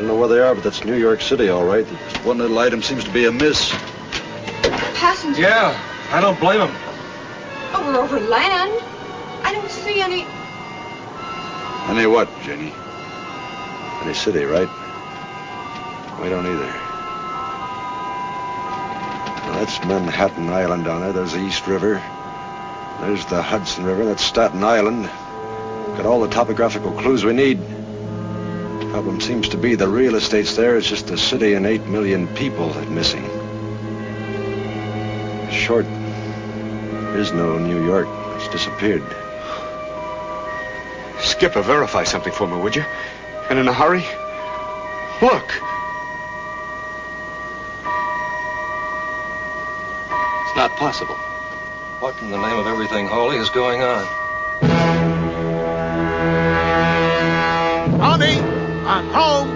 Don't know where they are, but that's New York City, all right. One little item seems to be amiss. Passenger? Yeah, I don't blame him. Oh, we're over land. I don't see any. Any what, Jenny? Any city, right? We don't either. Well, that's Manhattan Island down there. There's the East River. There's the Hudson River. That's Staten Island. Got all the topographical clues we need. Problem seems to be the real estate's there. It's just the city and eight million people that missing. Short, there is no New York. It's disappeared. Skipper, verify something for me, would you? And in a hurry? Look. It's not possible. What in the name of everything holy is going on? Honey, I'm home.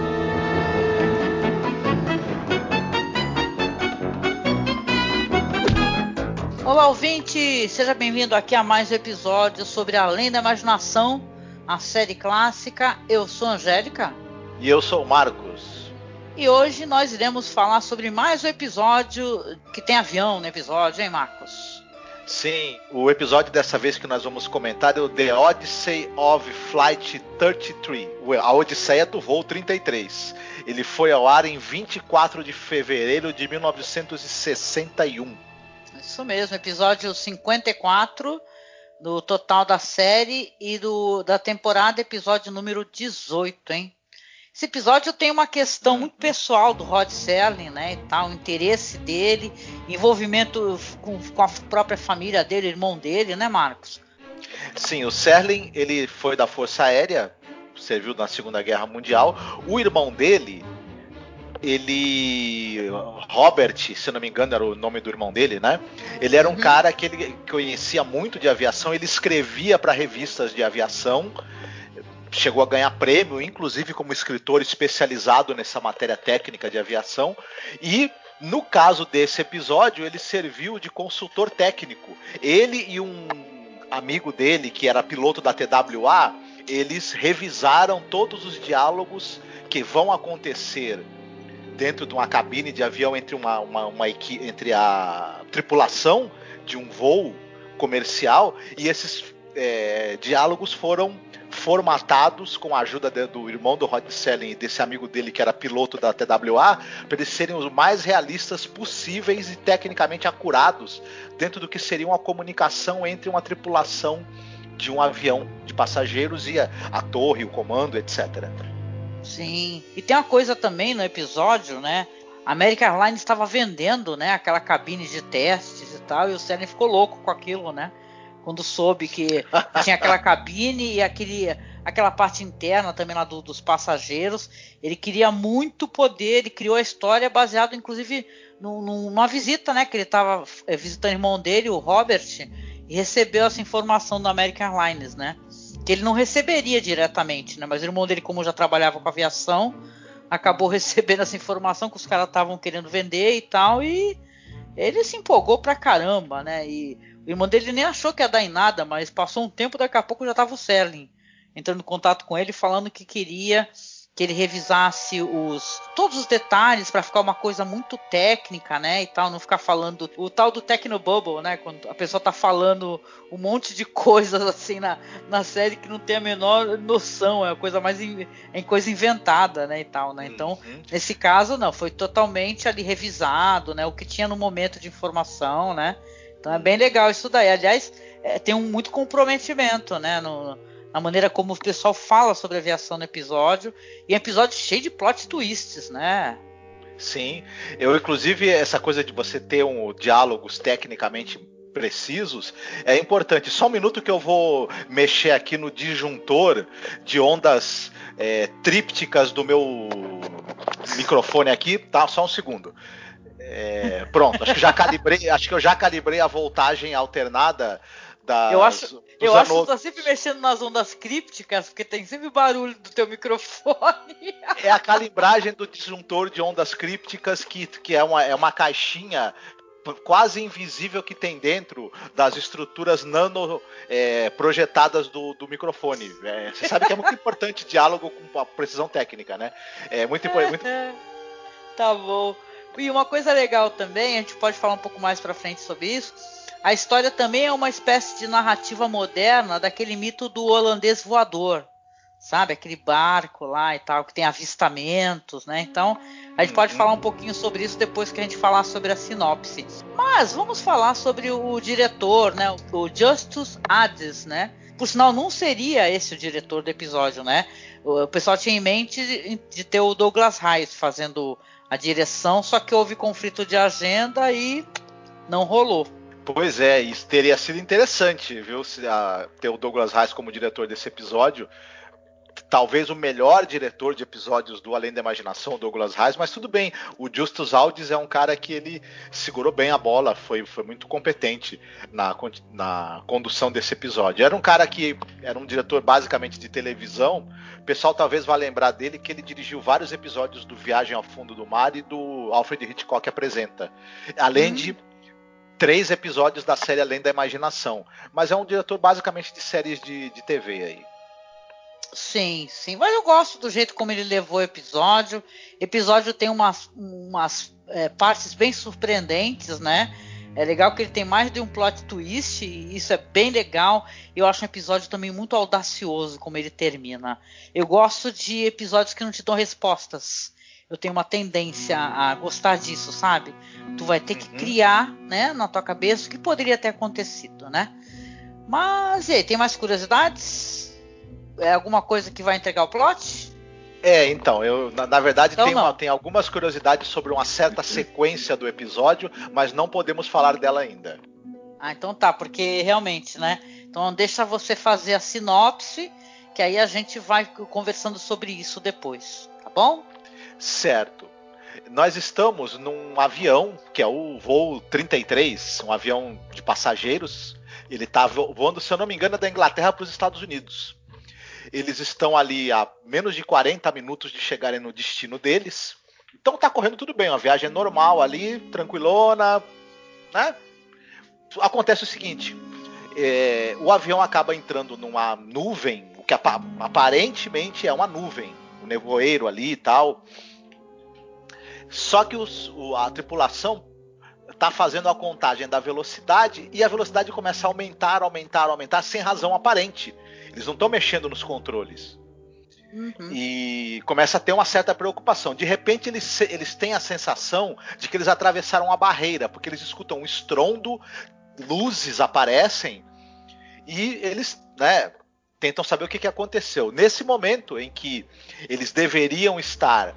Olá, ouvinte! Seja bem-vindo aqui a mais um episódio sobre Além da Imaginação, a série clássica. Eu sou a Angélica E eu sou o Marcos. e hoje nós iremos falar sobre mais um episódio que tem avião no episódio, hein, Marcos? Sim, o episódio dessa vez que nós vamos comentar é o The Odyssey of Flight 33, a Odisseia do Voo 33. Ele foi ao ar em 24 de fevereiro de 1961. Isso mesmo, episódio 54 do total da série e do, da temporada, episódio número 18, hein? Esse episódio tem uma questão muito pessoal do Rod Serling, né, e tal, o interesse dele, envolvimento com, com a própria família dele, irmão dele, né, Marcos? Sim, o Serling ele foi da Força Aérea, serviu na Segunda Guerra Mundial. O irmão dele, ele Robert, se não me engano, era o nome do irmão dele, né? Ele era um Uhum. cara que ele conhecia muito de aviação, ele escrevia para revistas de aviação, chegou a ganhar prêmio, inclusive como escritor especializado nessa matéria técnica de aviação, e no caso desse episódio, ele serviu de consultor técnico. Ele e um amigo dele, que era piloto da TWA, eles revisaram todos os diálogos que vão acontecer dentro de uma cabine de avião entre uma, uma, uma entre a tripulação de um voo comercial e esses é, diálogos foram formatados com a ajuda de- do irmão do Rod Selling e desse amigo dele que era piloto da TWA para eles serem os mais realistas possíveis e tecnicamente acurados dentro do que seria uma comunicação entre uma tripulação de um avião de passageiros e a, a torre, o comando, etc. Sim. E tem uma coisa também no episódio, né? A American Airlines estava vendendo, né, aquela cabine de testes e tal, e o Serling ficou louco com aquilo, né? Quando soube que tinha aquela cabine e aquele, aquela parte interna também lá do- dos passageiros, ele queria muito poder, ele criou a história baseado, inclusive, num- num- numa visita, né? Que ele estava visitando o irmão dele, o Robert, e recebeu essa informação da American Airlines, né? que ele não receberia diretamente, né? Mas o irmão dele, como já trabalhava com aviação, acabou recebendo essa informação que os caras estavam querendo vender e tal, e ele se empolgou pra caramba, né? E o irmão dele nem achou que ia dar em nada, mas passou um tempo, daqui a pouco já tava o Serling entrando em contato com ele, falando que queria que ele revisasse os todos os detalhes para ficar uma coisa muito técnica, né, e tal, não ficar falando o tal do Technobubble, né, quando a pessoa tá falando um monte de coisas assim na, na série que não tem a menor noção, é a coisa mais in, é coisa inventada, né, e tal, né? Então, Uhum. nesse caso não, foi totalmente ali revisado, né, o que tinha no momento de informação, né? Então é bem legal isso daí. Aliás, é, tem um muito comprometimento, né, no, na maneira como o pessoal fala sobre aviação no episódio, e é um episódio cheio de plot twists, né? Sim, eu inclusive essa coisa de você ter um diálogos tecnicamente precisos, é importante. Só um minuto que eu vou mexer aqui no disjuntor de ondas é, trípticas do meu microfone aqui, tá? Só um segundo. É, pronto, acho que já calibrei, acho que eu já calibrei a voltagem alternada da. Eu acho, eu acho que tu tá sempre mexendo nas ondas crípticas, porque tem sempre barulho do teu microfone. É a calibragem do disjuntor de ondas crípticas, que, que é, uma, é uma caixinha quase invisível que tem dentro das estruturas nano é, projetadas do, do microfone. É, você sabe que é muito importante diálogo com a precisão técnica, né? É muito importante. tá bom. E uma coisa legal também, a gente pode falar um pouco mais para frente sobre isso. A história também é uma espécie de narrativa moderna daquele mito do holandês voador, sabe? Aquele barco lá e tal, que tem avistamentos, né? Então, a gente pode falar um pouquinho sobre isso depois que a gente falar sobre a sinopse. Mas vamos falar sobre o diretor, né? O Justus Hades, né? Por sinal, não seria esse o diretor do episódio, né? O pessoal tinha em mente de ter o Douglas Rice fazendo a direção, só que houve conflito de agenda e não rolou. Pois é, isso teria sido interessante, viu? Se, a, ter o Douglas Rice como diretor desse episódio. Talvez o melhor diretor de episódios do Além da Imaginação, Douglas Rice, mas tudo bem. O Justus Aldis é um cara que ele segurou bem a bola, foi, foi muito competente na, na condução desse episódio. Era um cara que era um diretor basicamente de televisão. O pessoal talvez vá lembrar dele que ele dirigiu vários episódios do Viagem ao Fundo do Mar e do Alfred Hitchcock Apresenta. Além hum. de três episódios da série Além da Imaginação. Mas é um diretor basicamente de séries de, de TV aí. Sim, sim. Mas eu gosto do jeito como ele levou o episódio. Episódio tem umas, umas é, partes bem surpreendentes, né? É legal que ele tem mais de um plot twist, e isso é bem legal. Eu acho um episódio também muito audacioso como ele termina. Eu gosto de episódios que não te dão respostas eu tenho uma tendência a gostar disso, sabe? Tu vai ter que uhum. criar, né, na tua cabeça o que poderia ter acontecido, né? Mas e aí, tem mais curiosidades? É alguma coisa que vai entregar o plot? É, então, eu na, na verdade então, tem, uma, tem, algumas curiosidades sobre uma certa sequência do episódio, mas não podemos falar dela ainda. Ah, então tá, porque realmente, né? Então deixa você fazer a sinopse, que aí a gente vai conversando sobre isso depois, tá bom? Certo. Nós estamos num avião, que é o voo 33, um avião de passageiros. Ele está voando, se eu não me engano, da Inglaterra para os Estados Unidos. Eles estão ali a menos de 40 minutos de chegarem no destino deles. Então tá correndo tudo bem, uma viagem normal ali, tranquilona, né? Acontece o seguinte: é, o avião acaba entrando numa nuvem, o que aparentemente é uma nuvem, um nevoeiro ali e tal. Só que os, o, a tripulação está fazendo a contagem da velocidade e a velocidade começa a aumentar, aumentar, aumentar sem razão aparente. Eles não estão mexendo nos controles. Uhum. E começa a ter uma certa preocupação. De repente, eles, eles têm a sensação de que eles atravessaram a barreira, porque eles escutam um estrondo, luzes aparecem e eles né, tentam saber o que, que aconteceu. Nesse momento em que eles deveriam estar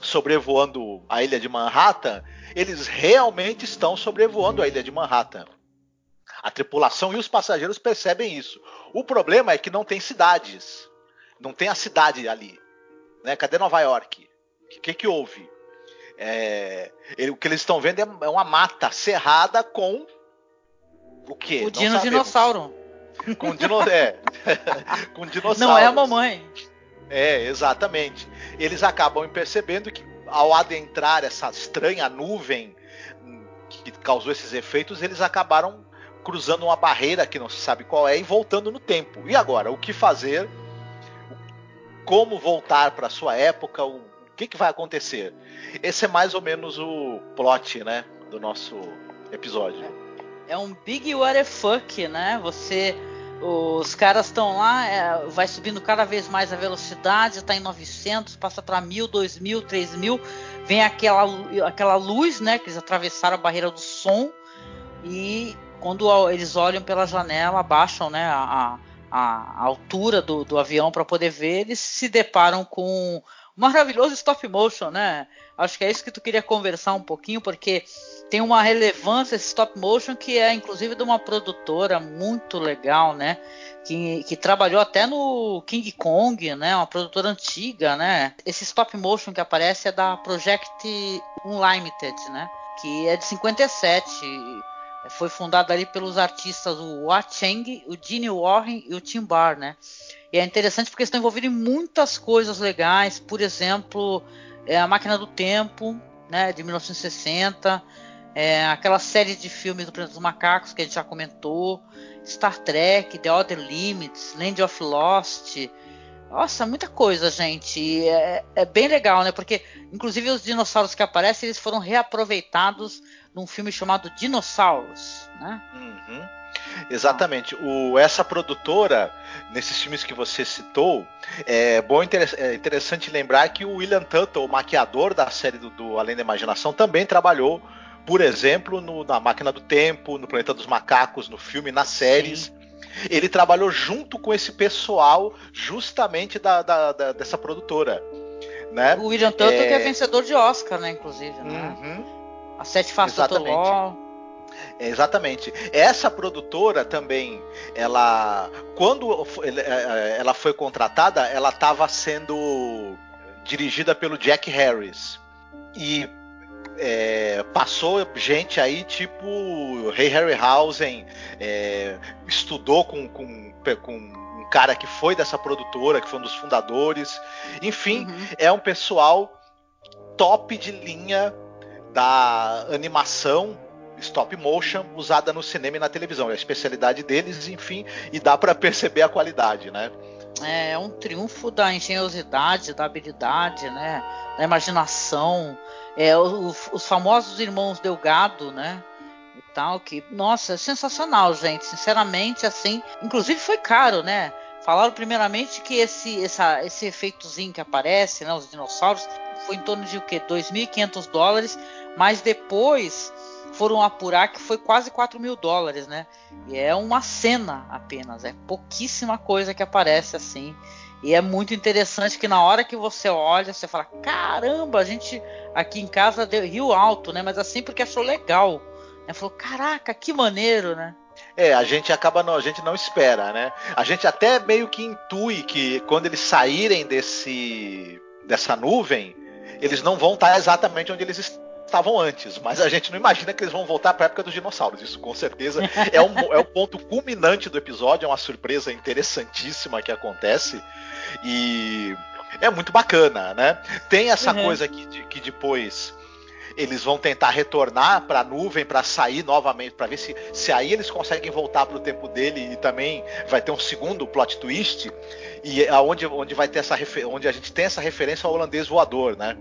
sobrevoando a ilha de Manhattan, eles realmente estão sobrevoando a ilha de Manhattan. A tripulação e os passageiros percebem isso. O problema é que não tem cidades. Não tem a cidade ali. Né? Cadê Nova York? O que, que, houve? É, ele, o que eles estão vendo é, é uma mata cerrada com o quê? O dino dinossauro. Com, dino, é, com dinossauros. Não é a mamãe. É, exatamente. Eles acabam percebendo que ao adentrar essa estranha nuvem que causou esses efeitos, eles acabaram cruzando uma barreira que não se sabe qual é e voltando no tempo. E agora, o que fazer? Como voltar para sua época? O que, que vai acontecer? Esse é mais ou menos o plot, né, do nosso episódio. É um big what the fuck, né? Você os caras estão lá, é, vai subindo cada vez mais a velocidade, está em 900, passa para 1000, 2000, 3000, vem aquela, aquela luz, né, que eles atravessaram a barreira do som. E quando eles olham pela janela, abaixam, né, a, a, altura do, do avião para poder ver, eles se deparam com maravilhoso stop motion, né? Acho que é isso que tu queria conversar um pouquinho, porque tem uma relevância esse stop motion que é inclusive de uma produtora muito legal, né? Que, que trabalhou até no King Kong, né? Uma produtora antiga, né? Esse stop motion que aparece é da Project Unlimited, né? Que é de 57 foi fundada ali pelos artistas o Hua Cheng, o Gene Warren e o Tim Barr, né? E é interessante porque estão envolvidos em muitas coisas legais, por exemplo, é, a Máquina do Tempo, né, de 1960, é, aquela série de filmes do Planeta dos Macacos que a gente já comentou, Star Trek, The Other Limits, Land of Lost, nossa, muita coisa, gente. É, é, bem legal, né? Porque, inclusive, os dinossauros que aparecem, eles foram reaproveitados num filme chamado Dinossauros, né? Uhum. Exatamente. O, essa produtora, nesses filmes que você citou, é bom é interessante lembrar que o William Tuttle, o maquiador da série do, do Além da Imaginação, também trabalhou, por exemplo, no, na Máquina do Tempo, no Planeta dos Macacos, no filme, nas séries. Sim. Ele trabalhou junto com esse pessoal, justamente da, da, da dessa produtora. Né? O William Tuttle, é... que é vencedor de Oscar, né, inclusive. Né? Uhum. A Sete Faces Exatamente. É, exatamente. Essa produtora também, ela quando é, é, ela foi contratada, ela estava sendo dirigida pelo Jack Harris e é, passou gente aí tipo Ray Harryhausen, é, estudou com, com, com um cara que foi dessa produtora, que foi um dos fundadores. Enfim, uhum. é um pessoal top de linha da animação stop motion usada no cinema e na televisão. É a especialidade deles, enfim, e dá para perceber a qualidade, né? É um triunfo da engenhosidade, da habilidade, né? Da imaginação. É, os, os famosos irmãos Delgado, né? E tal, que, nossa, é sensacional, gente. Sinceramente, assim, inclusive foi caro, né? Falaram primeiramente que esse, essa, esse efeitozinho que aparece, né, os dinossauros, foi em torno de o que? 2.500 dólares, mas depois foram apurar que foi quase 4 mil dólares, né? E é uma cena apenas, é pouquíssima coisa que aparece assim. E é muito interessante que na hora que você olha, você fala: caramba, a gente aqui em casa deu rio alto, né? Mas assim porque achou legal. Né? Falou: caraca, que maneiro, né? É, a gente acaba não, a gente não espera, né? A gente até meio que intui que quando eles saírem desse dessa nuvem, eles não vão estar exatamente onde eles estavam antes, mas a gente não imagina que eles vão voltar para a época dos dinossauros. Isso com certeza é, um, é o ponto culminante do episódio, é uma surpresa interessantíssima que acontece e é muito bacana, né? Tem essa uhum. coisa que, de, que depois eles vão tentar retornar para a nuvem para sair novamente, para ver se, se aí eles conseguem voltar para o tempo dele e também vai ter um segundo plot twist e aonde onde vai ter essa onde a gente tem essa referência ao holandês voador, né?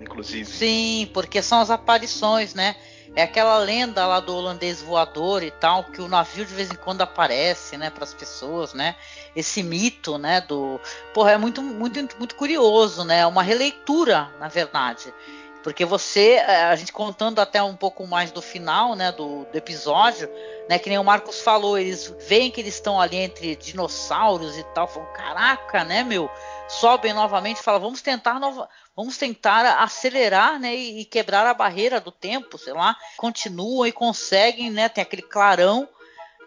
Inclusive. Sim, porque são as aparições, né? É aquela lenda lá do holandês voador e tal, que o navio de vez em quando aparece, né, para as pessoas, né? Esse mito, né, do, porra, é muito muito muito curioso, né? É uma releitura, na verdade. Porque você, é, a gente contando até um pouco mais do final, né, do, do, episódio, né, que nem o Marcos falou, eles veem que eles estão ali entre dinossauros e tal, falam, caraca, né, meu, sobem novamente, falam, vamos tentar nova, vamos tentar acelerar, né, e, e, quebrar a barreira do tempo, sei lá, continuam e conseguem, né, tem aquele clarão,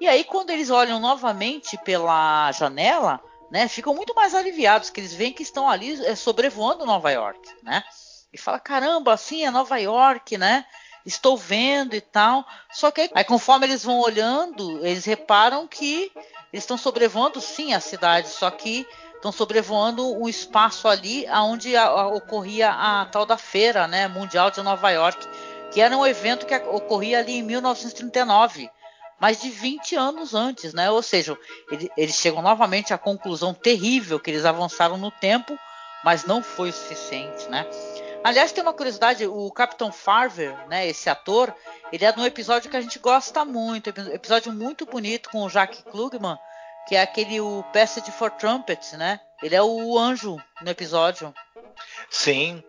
e aí quando eles olham novamente pela janela, né, ficam muito mais aliviados, que eles veem que estão ali é, sobrevoando Nova York, né, e fala: caramba, assim é Nova York, né? Estou vendo e tal. Só que aí, conforme eles vão olhando, eles reparam que estão sobrevoando sim a cidade, só que estão sobrevoando um espaço ali onde ocorria a tal da feira né, mundial de Nova York, que era um evento que ocorria ali em 1939, mais de 20 anos antes, né? Ou seja, ele, eles chegam novamente à conclusão terrível que eles avançaram no tempo, mas não foi o suficiente, né? Aliás, tem uma curiosidade, o Capitão Farver, né, esse ator, ele é de um episódio que a gente gosta muito, episódio muito bonito com o Jack Klugman, que é aquele o Passage for Trumpet, né? Ele é o anjo no episódio. Sim,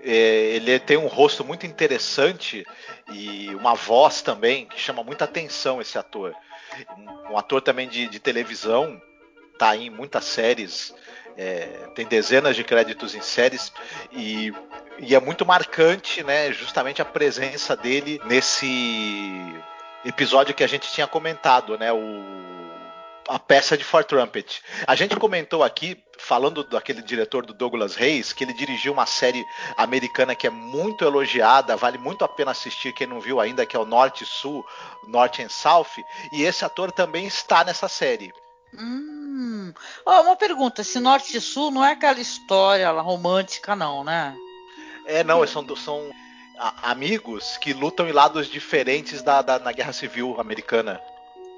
é, ele tem um rosto muito interessante e uma voz também que chama muita atenção esse ator. Um ator também de, de televisão tá em muitas séries, é, tem dezenas de créditos em séries e, e é muito marcante, né? Justamente a presença dele nesse episódio que a gente tinha comentado, né? O a peça de For Trumpet. A gente comentou aqui, falando daquele diretor do Douglas Reis, que ele dirigiu uma série americana que é muito elogiada, vale muito a pena assistir quem não viu ainda, que é o Norte Sul, Norte and South, e esse ator também está nessa série. Hum. Oh, uma pergunta, esse Norte e Sul não é aquela história romântica, não, né? É, não, são, são amigos que lutam em lados diferentes da, da, na Guerra Civil Americana.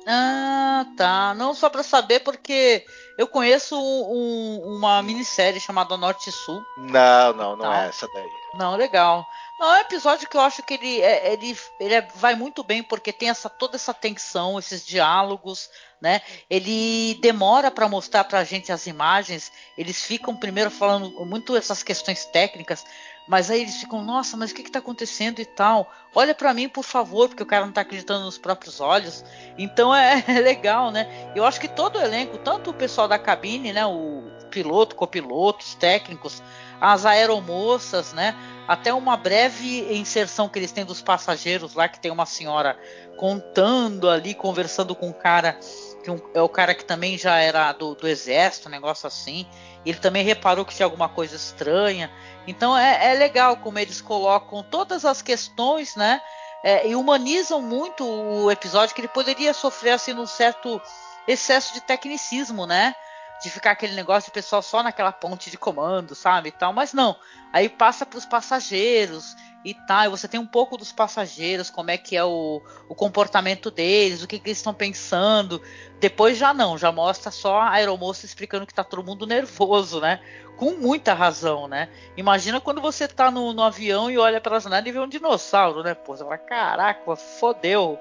Ah, tá. Não só para saber, porque eu conheço um, uma minissérie chamada Norte e Sul. Não, não, não é essa daí. Não, legal. Não, é um episódio que eu acho que ele, é, ele, ele é, vai muito bem porque tem essa toda essa tensão, esses diálogos, né? Ele demora para mostrar para a gente as imagens. Eles ficam primeiro falando muito essas questões técnicas, mas aí eles ficam, nossa, mas o que está acontecendo e tal? Olha para mim, por favor, porque o cara não está acreditando nos próprios olhos. Então é, é, legal, né? Eu acho que todo o elenco, tanto o pessoal da cabine, né, o piloto, copilotos, técnicos, as aeromoças, né? Até uma breve inserção que eles têm dos passageiros lá, que tem uma senhora contando ali, conversando com um cara que um, é o cara que também já era do, do exército, um negócio assim. Ele também reparou que tinha alguma coisa estranha. Então é, é legal como eles colocam todas as questões, né? É, e humanizam muito o episódio que ele poderia sofrer assim num certo excesso de tecnicismo, né? De ficar aquele negócio de pessoal só naquela ponte de comando, sabe? E tal, mas não. Aí passa para os passageiros e tal. E você tem um pouco dos passageiros, como é que é o, o comportamento deles, o que, que eles estão pensando. Depois já não, já mostra só a aeromoça explicando que tá todo mundo nervoso, né? Com muita razão, né? Imagina quando você tá no, no avião e olha pela janela e vê um dinossauro, né? Pô, você fala, caraca, fodeu.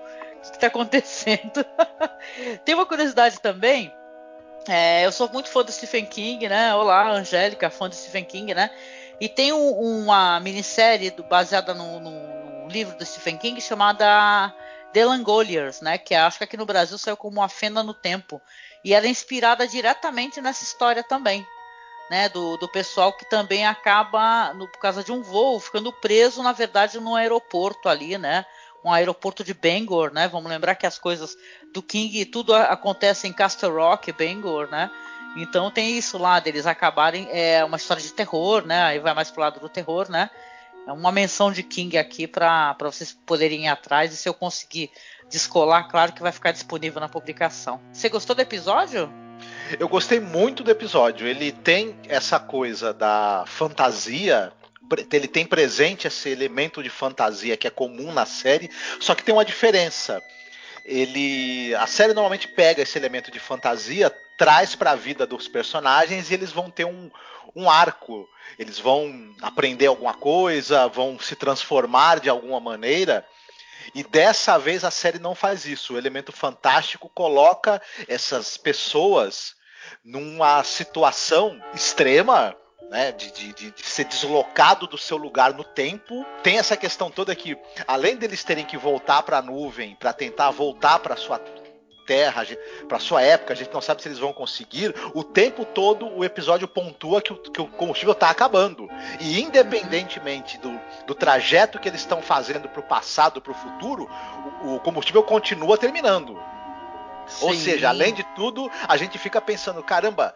O que tá acontecendo? tem uma curiosidade também. É, eu sou muito fã do Stephen King, né? Olá, Angélica, fã do Stephen King, né? E tem um, uma minissérie do, baseada no, no, no, livro do Stephen King chamada The Langoliers, né? Que acho que aqui no Brasil saiu como A Fenda no Tempo. E ela é inspirada diretamente nessa história também. Né, do, do pessoal que também acaba, no, por causa de um voo, ficando preso, na verdade, no aeroporto ali, né? Um aeroporto de Bangor, né? Vamos lembrar que as coisas do King, tudo acontece em Castle Rock, Bangor, né? Então tem isso lá deles acabarem é uma história de terror, né? Aí vai mais pro lado do terror, né? É uma menção de King aqui para vocês poderem ir atrás e se eu conseguir descolar, claro que vai ficar disponível na publicação. Você gostou do episódio? Eu gostei muito do episódio. Ele tem essa coisa da fantasia ele tem presente esse elemento de fantasia que é comum na série, só que tem uma diferença. Ele, a série normalmente pega esse elemento de fantasia, traz para a vida dos personagens e eles vão ter um, um arco. Eles vão aprender alguma coisa, vão se transformar de alguma maneira. E dessa vez a série não faz isso. O elemento fantástico coloca essas pessoas numa situação extrema, né, de, de, de, ser deslocado do seu lugar no tempo. Tem essa questão toda que, além deles terem que voltar para a nuvem para tentar voltar para sua Terra, para sua época, a gente não sabe se eles vão conseguir. O tempo todo o episódio pontua que o, que o combustível está acabando. E independentemente do, do trajeto que eles estão fazendo para o passado, para o futuro, o combustível continua terminando. Sim. Ou seja, além de tudo, a gente fica pensando, caramba,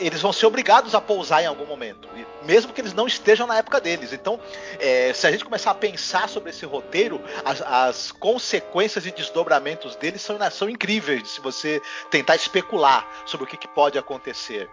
eles vão ser obrigados a pousar em algum momento, mesmo que eles não estejam na época deles. Então, é, se a gente começar a pensar sobre esse roteiro, as, as consequências e desdobramentos dele são, né, são incríveis se você tentar especular sobre o que, que pode acontecer.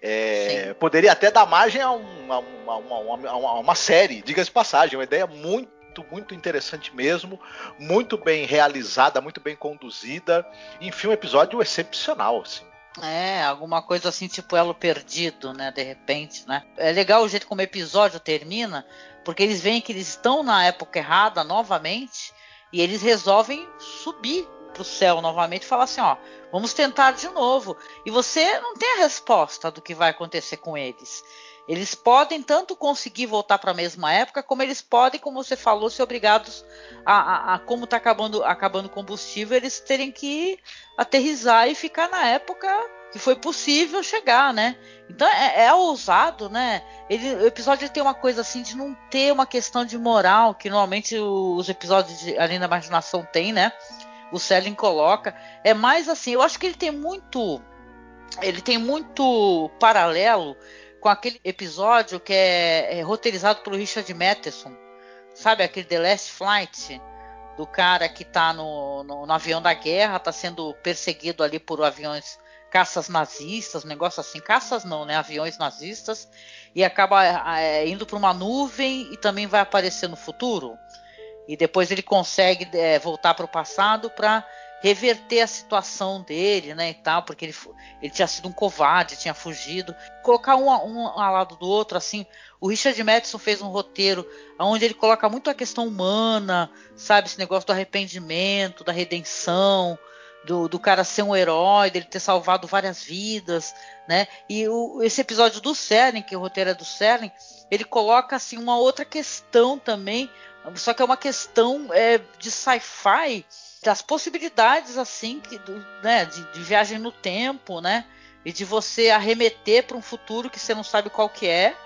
É, poderia até dar margem a uma, uma, uma, uma série, diga-se de passagem, uma ideia muito muito interessante mesmo, muito bem realizada, muito bem conduzida. Enfim, um episódio excepcional, assim. É, alguma coisa assim, tipo elo perdido, né? De repente, né? É legal o jeito como o episódio termina, porque eles veem que eles estão na época errada novamente e eles resolvem subir pro céu novamente e falar assim, ó, vamos tentar de novo. E você não tem a resposta do que vai acontecer com eles. Eles podem tanto conseguir voltar para a mesma época, como eles podem, como você falou, ser obrigados a, a, a como está acabando, acabando combustível, eles terem que aterrizar e ficar na época que foi possível chegar, né? Então é, é ousado, né? Ele, o episódio tem uma coisa assim de não ter uma questão de moral que normalmente os episódios de Além da Imaginação tem, né? O Selling coloca. É mais assim, eu acho que ele tem muito. Ele tem muito paralelo com aquele episódio que é, é roteirizado pelo Richard Matheson. Sabe aquele The Last Flight? do cara que está no, no, no, avião da guerra, está sendo perseguido ali por aviões caças nazistas, um negócio assim, caças não, né? Aviões nazistas, e acaba é, indo para uma nuvem e também vai aparecer no futuro. E depois ele consegue é, voltar para o passado para reverter a situação dele, né, e tal, porque ele, ele tinha sido um covarde, tinha fugido. Colocar um, um ao lado do outro, assim, o Richard Madison fez um roteiro onde ele coloca muito a questão humana, sabe, esse negócio do arrependimento, da redenção, do, do cara ser um herói, dele ter salvado várias vidas, né? E o, esse episódio do Serling, que o roteiro é do Serling, ele coloca assim uma outra questão também, só que é uma questão é, de sci-fi das possibilidades assim que, né, de, de, viagem no tempo, né? E de você arremeter para um futuro que você não sabe qual que é,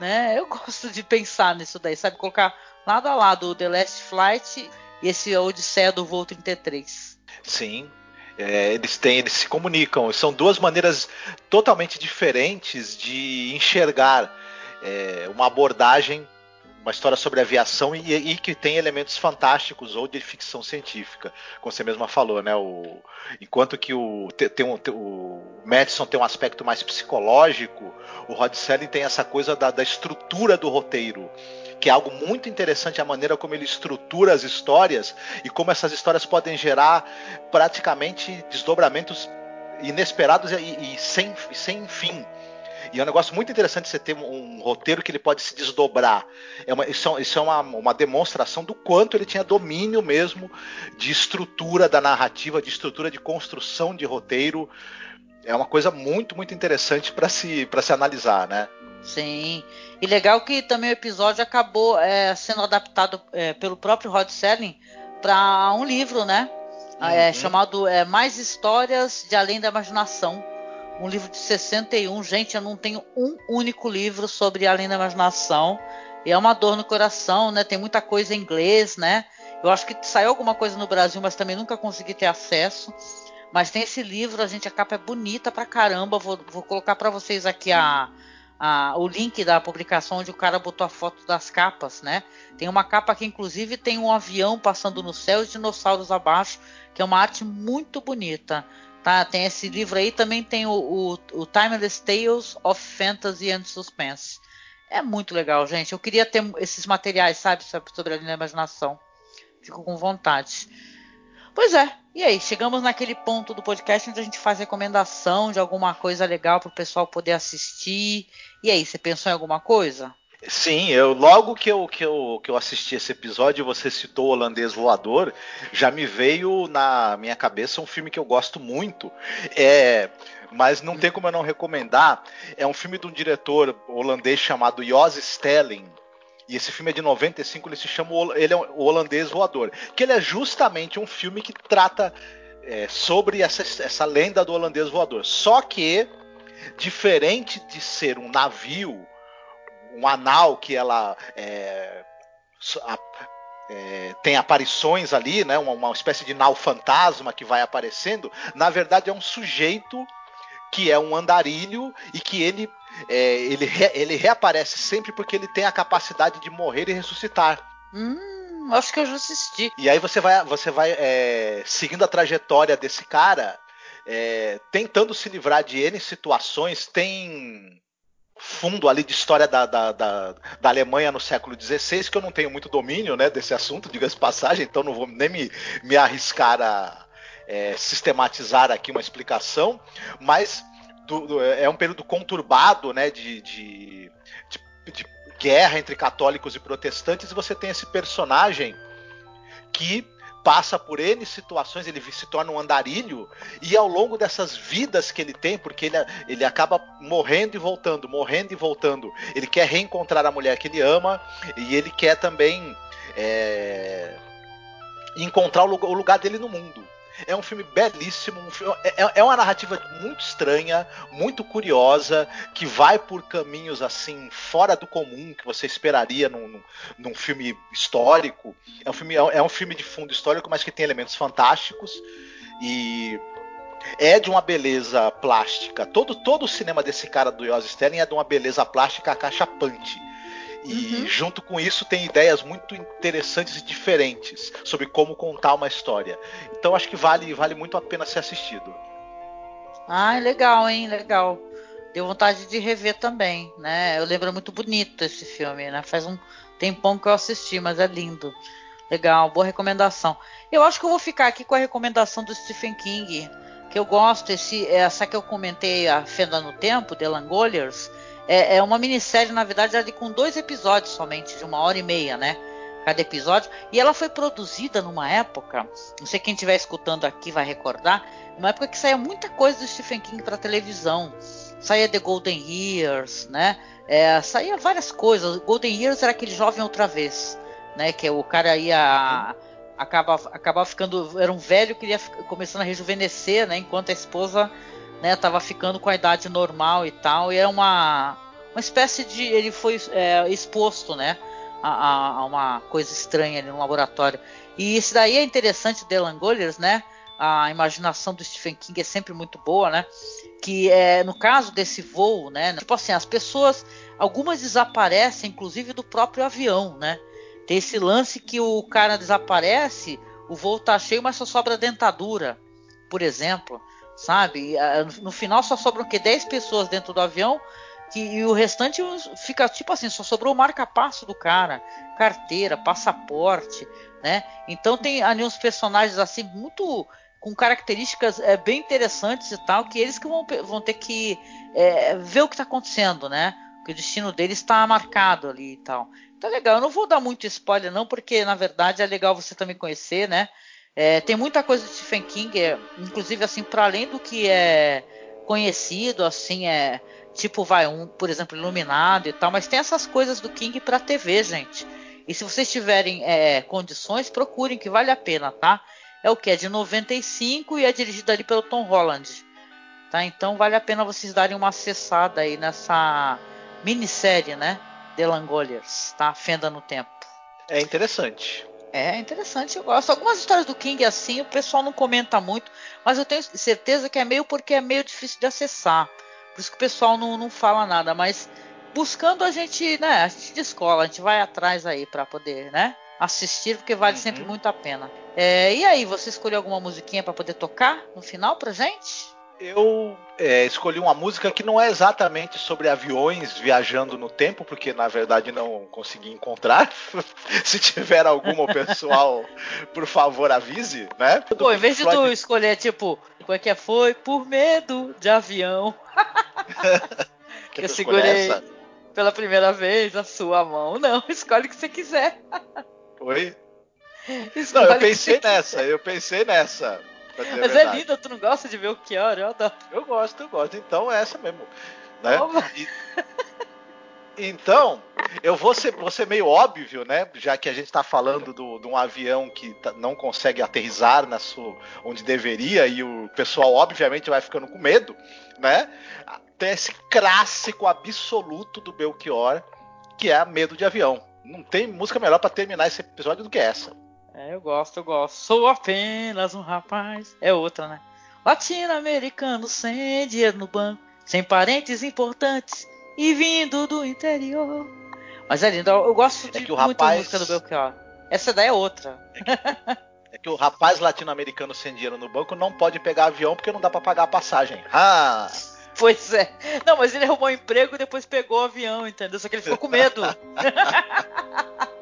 né? Eu gosto de pensar nisso daí, sabe? Colocar lado a lado o The Last Flight e esse Odisseia do voo 33. Sim, é, eles têm, eles se comunicam. São duas maneiras totalmente diferentes de enxergar é, uma abordagem uma história sobre aviação e, e, que tem elementos fantásticos ou de ficção científica, como você mesma falou, né? O, enquanto que o, tem um, o Madison tem um aspecto mais psicológico, o Rod Serling tem essa coisa da, da estrutura do roteiro que é algo muito interessante a maneira como ele estrutura as histórias e como essas histórias podem gerar praticamente desdobramentos inesperados e, e sem, sem fim. E é um negócio muito interessante você ter um, um roteiro que ele pode se desdobrar. É uma, isso, isso é uma, uma demonstração do quanto ele tinha domínio mesmo de estrutura da narrativa, de estrutura de construção de roteiro. É uma coisa muito, muito interessante para se, se analisar, né? Sim. E legal que também o episódio acabou é, sendo adaptado é, pelo próprio Rod Serling para um livro, né? É, uhum. chamado é, Mais Histórias de Além da Imaginação um livro de 61. Gente, eu não tenho um único livro sobre Além da Imaginação. E é uma dor no coração, né? Tem muita coisa em inglês, né? Eu acho que saiu alguma coisa no Brasil, mas também nunca consegui ter acesso. Mas tem esse livro, a gente, a capa é bonita pra caramba. Vou, vou colocar para vocês aqui a, a, o link da publicação onde o cara botou a foto das capas, né? Tem uma capa que inclusive tem um avião passando no céu e dinossauros abaixo, que é uma arte muito bonita. Tá? Tem esse livro aí, também tem o, o, o Timeless Tales of Fantasy and Suspense. É muito legal, gente. Eu queria ter esses materiais, sabe, sobre a linha da imaginação. Fico com vontade. Pois é, e aí? Chegamos naquele ponto do podcast onde a gente faz recomendação de alguma coisa legal para o pessoal poder assistir. E aí, você pensou em alguma coisa? Sim, eu logo que eu, que eu, que eu assisti esse episódio, você citou o Holandês Voador, já me veio na minha cabeça um filme que eu gosto muito, é, mas não tem como eu não recomendar. É um filme de um diretor holandês chamado Jos Stelling. E esse filme é de 95, ele se chama ele é o Holandês Voador, que ele é justamente um filme que trata é, sobre essa, essa lenda do holandês voador. Só que diferente de ser um navio um anal que ela é, a, é, tem aparições ali, né, uma, uma espécie de nau fantasma que vai aparecendo, na verdade é um sujeito que é um andarilho e que ele é, ele, re, ele reaparece sempre porque ele tem a capacidade de morrer e ressuscitar. Hum, acho que eu já assisti. E aí você vai, você vai é, seguindo a trajetória desse cara, é, tentando se livrar de N situações. Tem fundo ali de história da, da, da, da, Alemanha no século XVI, que eu não tenho muito domínio né, desse assunto, diga-se passagem, então não vou nem me, me arriscar a é, sistematizar aqui uma explicação, mas do, do, é um período conturbado né, de, de, de, de guerra entre católicos e protestantes, e você tem esse personagem que passa por N situações, ele se torna um andarilho, e ao longo dessas vidas que ele tem, porque ele, ele acaba morrendo e voltando, morrendo e voltando, ele quer reencontrar a mulher que ele ama, e ele quer também é, encontrar o lugar, o lugar dele no mundo. É um filme belíssimo, um filme, é, é, é, uma narrativa muito estranha, muito curiosa, que vai por caminhos assim fora do comum que você esperaria num, num, num filme histórico. É um filme, é um filme de fundo histórico, mas que tem elementos fantásticos e é de uma beleza plástica. Todo, todo o cinema desse cara do Yos Sterling é de uma beleza plástica acachapante. E uhum. junto com isso tem ideias muito interessantes e diferentes sobre como contar uma história. Então acho que vale, vale muito a pena ser assistido. Ah, legal, hein? Legal. Deu vontade de rever também, né? Eu lembro muito bonito esse filme, né? Faz um tempão que eu assisti, mas é lindo. Legal, boa recomendação. Eu acho que eu vou ficar aqui com a recomendação do Stephen King, que eu gosto, esse, essa que eu comentei, A Fenda no Tempo, The Langoliers, é, é uma minissérie, na verdade, ali com dois episódios somente, de uma hora e meia, né? Cada episódio. E ela foi produzida numa época, não sei quem estiver escutando aqui vai recordar, uma época que saía muita coisa do Stephen King para televisão. Saía The Golden Years, né? É, saía várias coisas. Golden Years era aquele jovem outra vez, né? Que o cara ia acaba acaba ficando era um velho que ia começando a rejuvenescer, né? Enquanto a esposa né, tava ficando com a idade normal e tal, e é uma, uma espécie de. Ele foi é, exposto, né, a, a, uma coisa estranha ali no laboratório. E isso daí é interessante de Langoliers, né? A imaginação do Stephen King é sempre muito boa, né? Que é no caso desse voo, né? Tipo assim, as pessoas, algumas desaparecem, inclusive do próprio avião, né? Tem esse lance que o cara desaparece, o voo tá cheio, mas só sobra dentadura, por exemplo sabe? No final só sobram o quê? 10 pessoas dentro do avião que, e o restante fica tipo assim, só sobrou o marca-passo do cara, carteira, passaporte, né? Então tem ali uns personagens assim muito com características é, bem interessantes e tal, que eles que vão, vão ter que é, ver o que está acontecendo, né? Que o destino deles está marcado ali e tal. Então é legal, eu não vou dar muito spoiler não, porque na verdade é legal você também conhecer, né? É, tem muita coisa de Stephen King, é, inclusive assim, para além do que é conhecido, assim, é tipo, vai, um, por exemplo, Iluminado e tal, mas tem essas coisas do King para TV, gente. E se vocês tiverem é, condições, procurem, que vale a pena, tá? É o que? É de 95 e é dirigido ali pelo Tom Holland. Tá? Então vale a pena vocês darem uma acessada aí nessa minissérie, né? The Langoliers, tá? Fenda no Tempo. É interessante. É interessante, eu gosto. Algumas histórias do King assim, o pessoal não comenta muito, mas eu tenho certeza que é meio porque é meio difícil de acessar. Por isso que o pessoal não, não fala nada, mas buscando a gente, né, a gente descola, a gente vai atrás aí para poder, né, assistir, porque vale uhum. sempre muito a pena. É, e aí, você escolheu alguma musiquinha para poder tocar no final pra gente? Eu é, escolhi uma música que não é exatamente sobre aviões viajando no tempo, porque na verdade não consegui encontrar. Se tiver alguma, pessoal, por favor, avise, né? Pô, em vez de tu escolher, tipo, como é que foi? Por medo de avião. que eu segurei essa? pela primeira vez a sua mão. Não, escolhe o que você quiser. Oi? Escolhe não, eu pensei nessa, eu pensei nessa. Mas é linda, tu não gosta de ver o que Eu adoro. Eu gosto, eu gosto. Então é essa mesmo. Né? E, então, eu vou ser, vou ser meio óbvio, né? Já que a gente está falando do, de um avião que tá, não consegue aterrizar na sua, onde deveria e o pessoal, obviamente, vai ficando com medo, né? Tem esse clássico absoluto do Belchior, que é Medo de Avião. Não tem música melhor para terminar esse episódio do que essa. É, eu gosto, eu gosto. Sou apenas um rapaz. É outra, né? Latino-americano sem dinheiro no banco, sem parentes importantes e vindo do interior. Mas é lindo, eu gosto de é que o muito rapaz... música do Belchior. Essa daí é outra. É que, é que o rapaz latino-americano sem dinheiro no banco não pode pegar avião porque não dá para pagar a passagem. Ah! Pois é. Não, mas ele arrumou um emprego e depois pegou o avião, entendeu? Só que ele ficou com medo.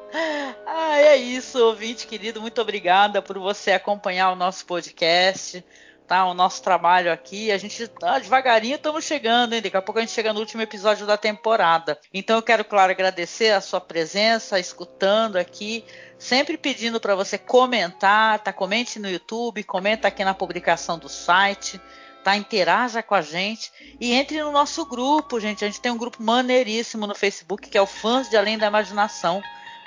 Ah, é isso, ouvinte querido. Muito obrigada por você acompanhar o nosso podcast, tá? O nosso trabalho aqui. A gente tá devagarinho estamos chegando, hein? Daqui a pouco a gente chega no último episódio da temporada. Então eu quero, claro, agradecer a sua presença, escutando aqui. Sempre pedindo para você comentar, tá? Comente no YouTube, comenta aqui na publicação do site tá? Interaja com a gente e entre no nosso grupo, gente. A gente tem um grupo maneiríssimo no Facebook que é o Fãs de Além da Imaginação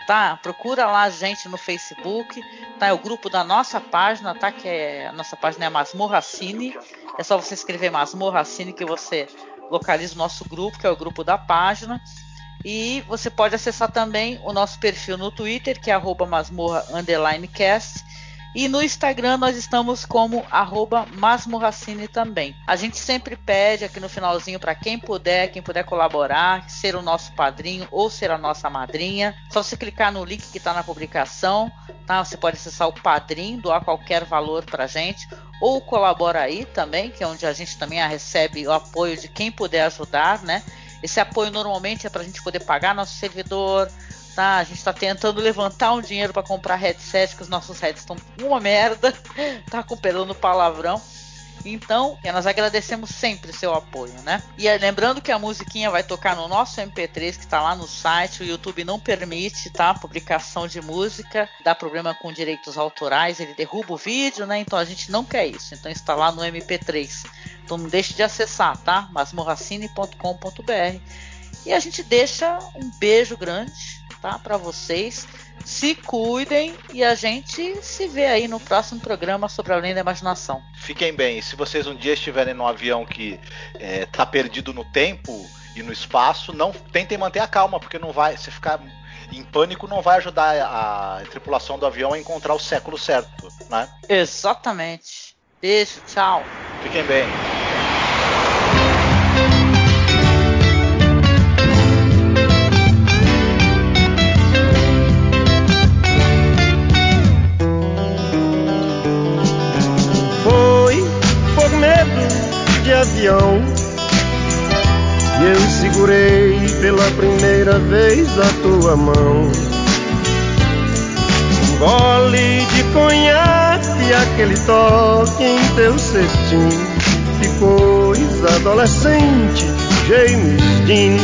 tá? Procura lá a gente no Facebook, tá? É o grupo da nossa página, tá? Que é a nossa página é Masmorra Cine. É só você escrever Masmorra Cine que você localiza o nosso grupo, que é o grupo da página. E você pode acessar também o nosso perfil no Twitter, que é @masmorra_cast e no Instagram nós estamos como masmorracine também. A gente sempre pede aqui no finalzinho para quem puder, quem puder colaborar, ser o nosso padrinho ou ser a nossa madrinha. Só você clicar no link que está na publicação, tá? Você pode acessar o padrinho, doar qualquer valor para gente ou colabora aí também, que é onde a gente também recebe o apoio de quem puder ajudar, né? Esse apoio normalmente é para a gente poder pagar nosso servidor, tá? A gente está tentando levantar um dinheiro para comprar headset, que os nossos headsets estão uma merda, tá no palavrão. Então, nós agradecemos sempre seu apoio, né? E lembrando que a musiquinha vai tocar no nosso MP3 que está lá no site. O YouTube não permite, tá? Publicação de música, dá problema com direitos autorais, ele derruba o vídeo, né? Então a gente não quer isso. Então está lá no MP3. Então não deixe de acessar, tá? masmorracine.com.br. E a gente deixa um beijo grande tá? Para vocês. Se cuidem e a gente se vê aí no próximo programa sobre Além da Imaginação. Fiquem bem. Se vocês um dia estiverem num avião que é, tá perdido no tempo e no espaço, não tentem manter a calma, porque não vai. Se ficar em pânico não vai ajudar a, a tripulação do avião a encontrar o século certo, né? Exatamente. Beijo, tchau. Fiquem bem. Pela primeira vez a tua mão. Um gole de conhaque, aquele toque em teu cestinho. Coisa adolescente, James Dean.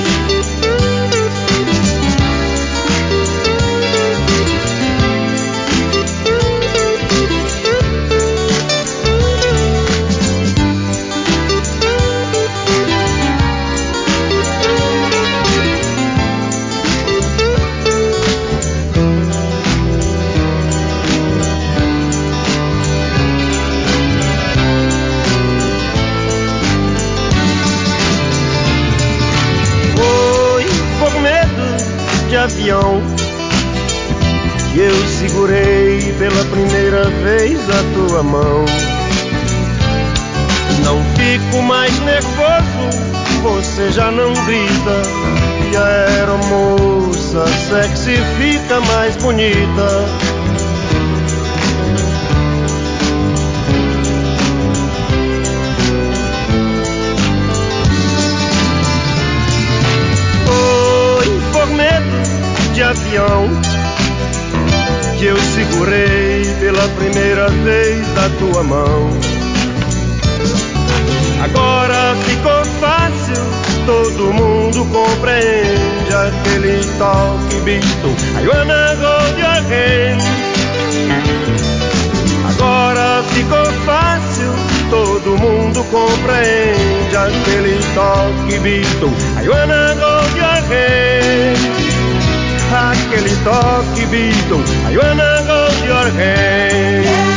Sexy fica mais bonita. de avião que eu segurei pela primeira vez a tua mão. Agora ficou fácil, todo mundo compreende aquele toque visto. I wanna go your hand. Agora ficou fácil, todo mundo compreende aquele toque visto. I wanna go your hand aquele toque Beatle I wanna hold your hand